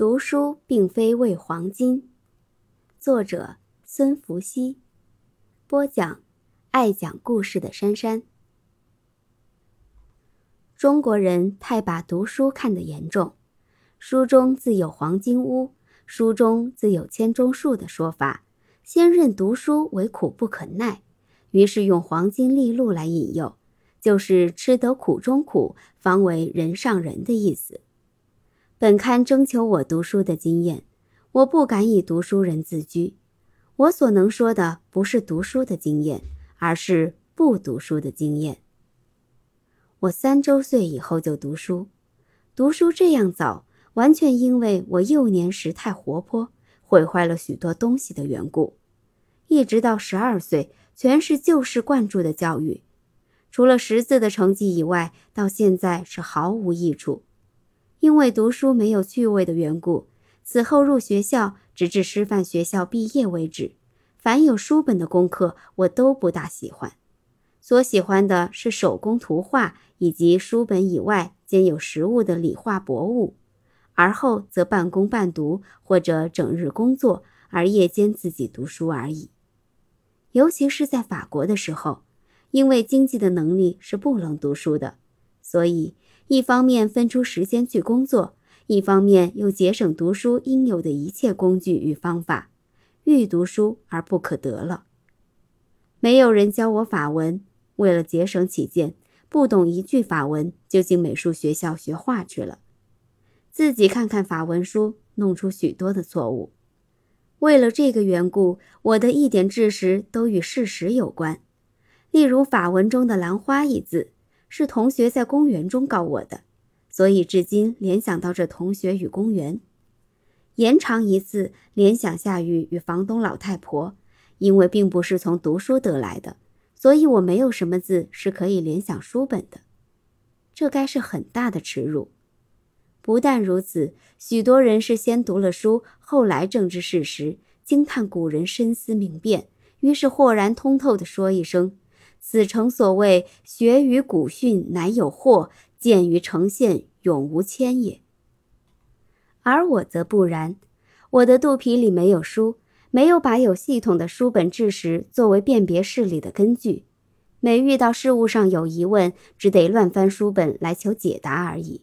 读书并非为黄金。作者：孙福熙。播讲：爱讲故事的珊珊。中国人太把读书看得严重，“书中自有黄金屋，书中自有千钟树”的说法，先认读书为苦不可耐，于是用黄金利禄来引诱，就是吃得苦中苦，方为人上人的意思。本刊征求我读书的经验，我不敢以读书人自居。我所能说的不是读书的经验，而是不读书的经验。我三周岁以后就读书，读书这样早，完全因为我幼年时太活泼，毁坏了许多东西的缘故。一直到十二岁，全是旧式灌注的教育，除了识字的成绩以外，到现在是毫无益处。因为读书没有趣味的缘故，此后入学校，直至师范学校毕业为止，凡有书本的功课，我都不大喜欢。所喜欢的是手工图画，以及书本以外兼有实物的理化博物。而后则半工半读，或者整日工作，而夜间自己读书而已。尤其是在法国的时候，因为经济的能力是不能读书的，所以。一方面分出时间去工作，一方面又节省读书应有的一切工具与方法，欲读书而不可得了。没有人教我法文，为了节省起见，不懂一句法文就进美术学校学画去了。自己看看法文书，弄出许多的错误。为了这个缘故，我的一点知识都与事实有关。例如法文中的“兰花”一字。是同学在公园中告我的，所以至今联想到这同学与公园。延长一字，联想下雨与房东老太婆，因为并不是从读书得来的，所以我没有什么字是可以联想书本的。这该是很大的耻辱。不但如此，许多人是先读了书，后来正知事实，惊叹古人深思明辨，于是豁然通透地说一声。此诚所谓学于古训，乃有惑；见于呈现，永无谦也。而我则不然，我的肚皮里没有书，没有把有系统的书本知识作为辨别事理的根据。每遇到事物上有疑问，只得乱翻书本来求解答而已。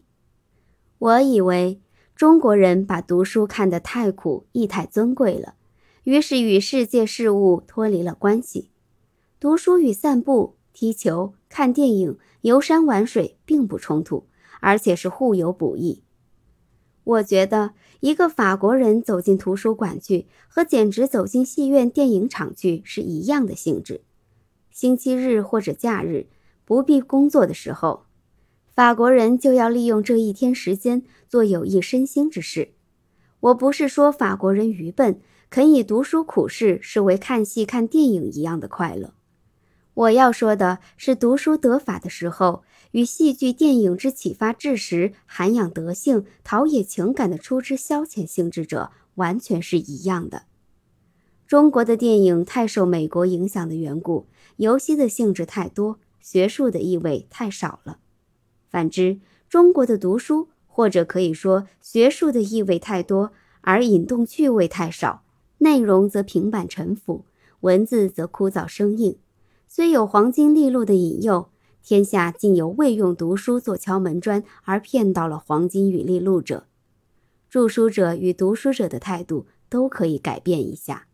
我以为中国人把读书看得太苦，亦太尊贵了，于是与世界事物脱离了关系。读书与散步、踢球、看电影、游山玩水并不冲突，而且是互有补益。我觉得一个法国人走进图书馆去，和简直走进戏院、电影场去是一样的性质。星期日或者假日不必工作的时候，法国人就要利用这一天时间做有益身心之事。我不是说法国人愚笨，肯以读书苦事视为看戏、看电影一样的快乐。我要说的是，读书得法的时候，与戏剧、电影之启发智识、涵养德性、陶冶情感的出之消遣性质者，完全是一样的。中国的电影太受美国影响的缘故，游戏的性质太多，学术的意味太少了；反之，中国的读书，或者可以说学术的意味太多，而引动趣味太少，内容则平板沉浮，文字则枯燥生硬。虽有黄金利禄的引诱，天下竟有未用读书做敲门砖而骗到了黄金与利禄者。著书者与读书者的态度都可以改变一下。